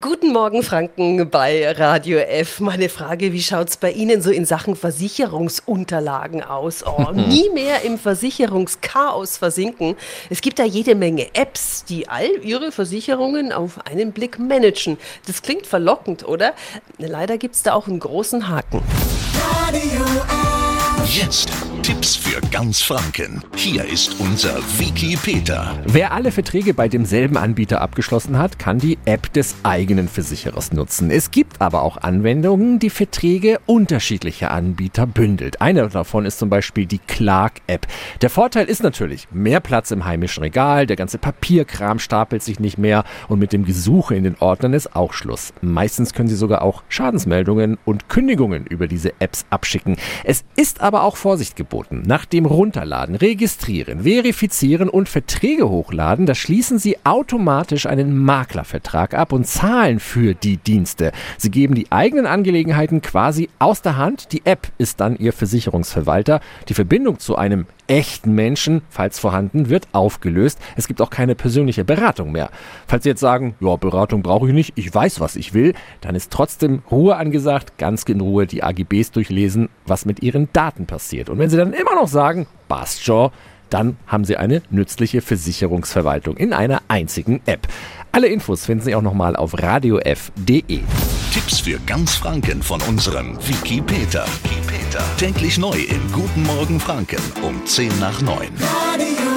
Guten Morgen, Franken bei Radio F. Meine Frage, wie schaut es bei Ihnen so in Sachen Versicherungsunterlagen aus? Oh, nie mehr im Versicherungschaos versinken. Es gibt da jede Menge Apps, die all Ihre Versicherungen auf einen Blick managen. Das klingt verlockend, oder? Leider gibt es da auch einen großen Haken. Radio Jetzt Tipps für ganz Franken. Hier ist unser Wiki Peter. Wer alle Verträge bei demselben Anbieter abgeschlossen hat, kann die App des eigenen Versicherers nutzen. Es gibt aber auch Anwendungen, die Verträge unterschiedlicher Anbieter bündelt. Eine davon ist zum Beispiel die Clark-App. Der Vorteil ist natürlich mehr Platz im heimischen Regal, der ganze Papierkram stapelt sich nicht mehr und mit dem Gesuche in den Ordnern ist auch Schluss. Meistens können Sie sogar auch Schadensmeldungen und Kündigungen über diese Apps abschicken. Es ist aber auch Vorsicht geboten angeboten. Nach dem Runterladen, Registrieren, Verifizieren und Verträge hochladen, da schließen Sie automatisch einen Maklervertrag ab und zahlen für die Dienste. Sie geben die eigenen Angelegenheiten quasi aus der Hand. Die App ist dann Ihr Versicherungsverwalter. Die Verbindung zu einem echten Menschen, falls vorhanden, wird aufgelöst. Es gibt auch keine persönliche Beratung mehr. Falls Sie jetzt sagen, ja, Beratung brauche ich nicht, ich weiß, was ich will, dann ist trotzdem Ruhe angesagt, ganz in Ruhe die AGBs durchlesen, was mit Ihren Daten passiert. Und wenn Sie dann immer noch sagen, passt schon, dann haben Sie eine nützliche Versicherungsverwaltung in einer einzigen App. Alle Infos finden Sie auch nochmal auf radiof.de. Tipps für ganz Franken von unserem Wiki Peter. Täglich neu in Guten Morgen Franken um 10 nach 9. Radio